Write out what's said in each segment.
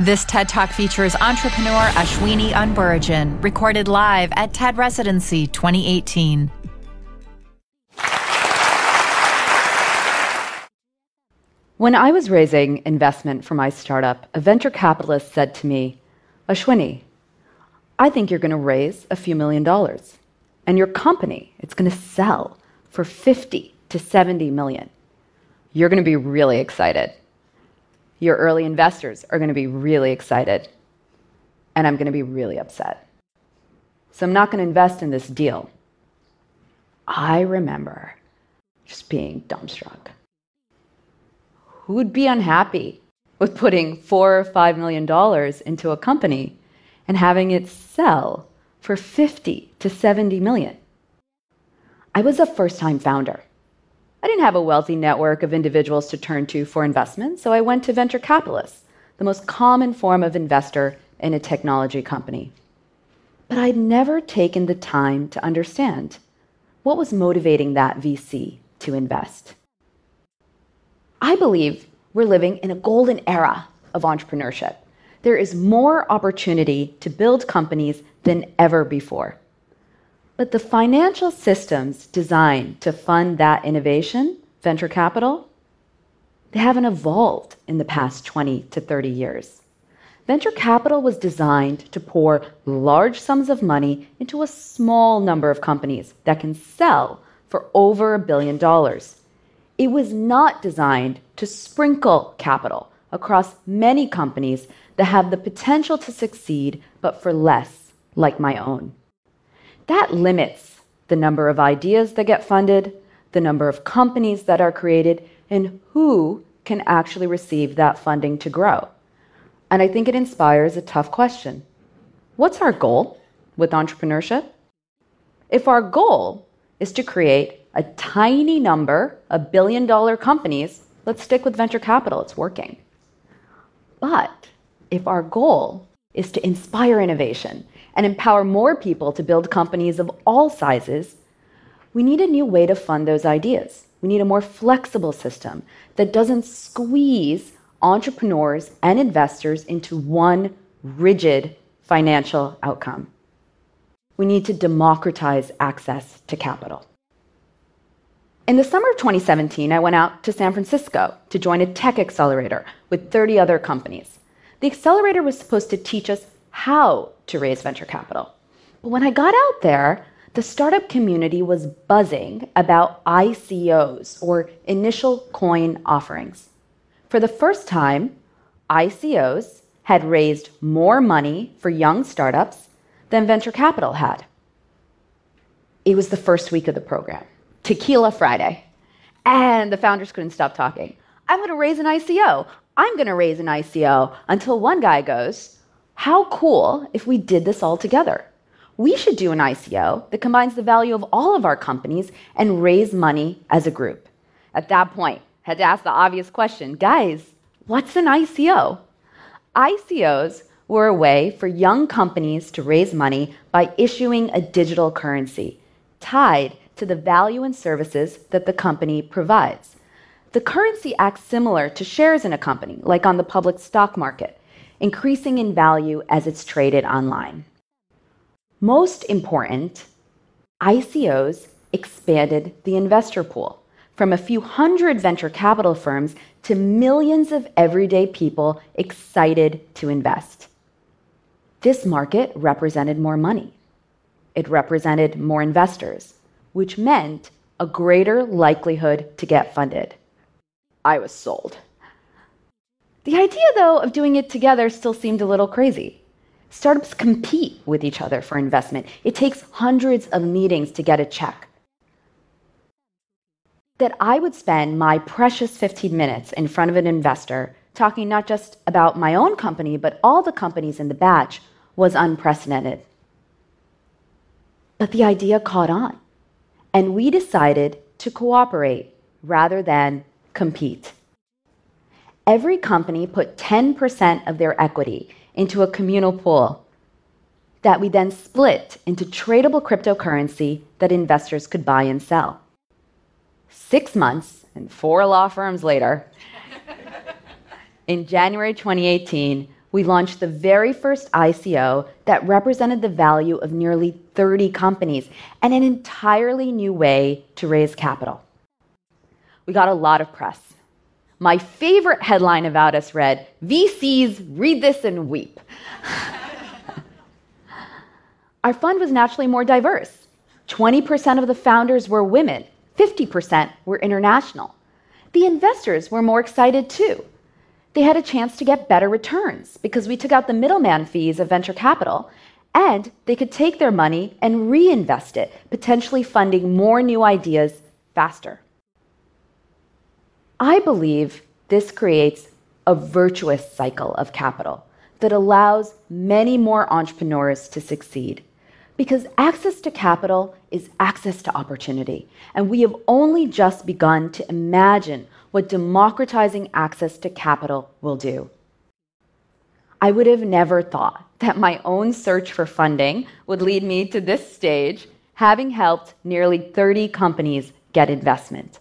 This TED Talk features entrepreneur Ashwini Anburajan, recorded live at TED Residency 2018. When I was raising investment for my startup, a venture capitalist said to me, Ashwini, I think you're going to raise a few million dollars, and your company, it's going to sell for 50 to 70 million. You're going to be really excited. Your early investors are going to be really excited, and I'm going to be really upset. So I'm not going to invest in this deal. I remember just being dumbstruck. Who'd be unhappy with putting four or five million dollars into a company and having it sell for 50 to 70 million? I was a first time founder. I didn't have a wealthy network of individuals to turn to for investment, so I went to venture capitalists, the most common form of investor in a technology company. But I'd never taken the time to understand what was motivating that VC to invest. I believe we're living in a golden era of entrepreneurship. There is more opportunity to build companies than ever before. But the financial systems designed to fund that innovation, venture capital, they haven't evolved in the past 20 to 30 years. Venture capital was designed to pour large sums of money into a small number of companies that can sell for over a billion dollars. It was not designed to sprinkle capital across many companies that have the potential to succeed, but for less, like my own. That limits the number of ideas that get funded, the number of companies that are created, and who can actually receive that funding to grow. And I think it inspires a tough question What's our goal with entrepreneurship? If our goal is to create a tiny number of billion dollar companies, let's stick with venture capital, it's working. But if our goal is to inspire innovation and empower more people to build companies of all sizes, we need a new way to fund those ideas. We need a more flexible system that doesn't squeeze entrepreneurs and investors into one rigid financial outcome. We need to democratize access to capital. In the summer of 2017, I went out to San Francisco to join a tech accelerator with 30 other companies. The accelerator was supposed to teach us how to raise venture capital. But when I got out there, the startup community was buzzing about ICOs or initial coin offerings. For the first time, ICOs had raised more money for young startups than venture capital had. It was the first week of the program, Tequila Friday, and the founders couldn't stop talking. I'm going to raise an ICO. I'm going to raise an ICO until one guy goes, how cool if we did this all together? We should do an ICO that combines the value of all of our companies and raise money as a group. At that point, I had to ask the obvious question guys, what's an ICO? ICOs were a way for young companies to raise money by issuing a digital currency tied to the value and services that the company provides. The currency acts similar to shares in a company, like on the public stock market increasing in value as it's traded online. Most important, ICOs expanded the investor pool from a few hundred venture capital firms to millions of everyday people excited to invest. This market represented more money. It represented more investors, which meant a greater likelihood to get funded. I was sold. The idea, though, of doing it together still seemed a little crazy. Startups compete with each other for investment. It takes hundreds of meetings to get a check. That I would spend my precious 15 minutes in front of an investor talking not just about my own company, but all the companies in the batch was unprecedented. But the idea caught on, and we decided to cooperate rather than compete every company put 10% of their equity into a communal pool that we then split into tradable cryptocurrency that investors could buy and sell. Six months and four law firms later, in January 2018, we launched the very first ICO that represented the value of nearly 30 companies and an entirely new way to raise capital. We got a lot of press. My favorite headline about us read VCs read this and weep. Our fund was naturally more diverse. 20% of the founders were women, 50% were international. The investors were more excited too they had a chance to get better returns because we took out the middleman fees of venture capital and they could take their money and reinvest it, potentially funding more new ideas faster. I believe this creates a virtuous cycle of capital that allows many more entrepreneurs to succeed. Because access to capital is access to opportunity. And we have only just begun to imagine what democratizing access to capital will do. I would have never thought that my own search for funding would lead me to this stage, having helped nearly 30 companies get investment.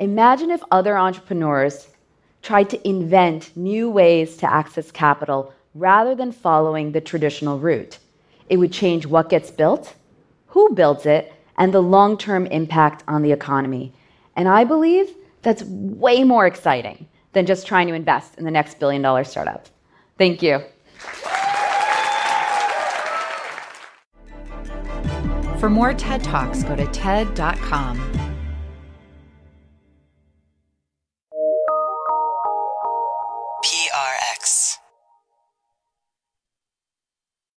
Imagine if other entrepreneurs tried to invent new ways to access capital rather than following the traditional route. It would change what gets built, who builds it, and the long term impact on the economy. And I believe that's way more exciting than just trying to invest in the next billion dollar startup. Thank you. For more TED Talks, go to TED.com.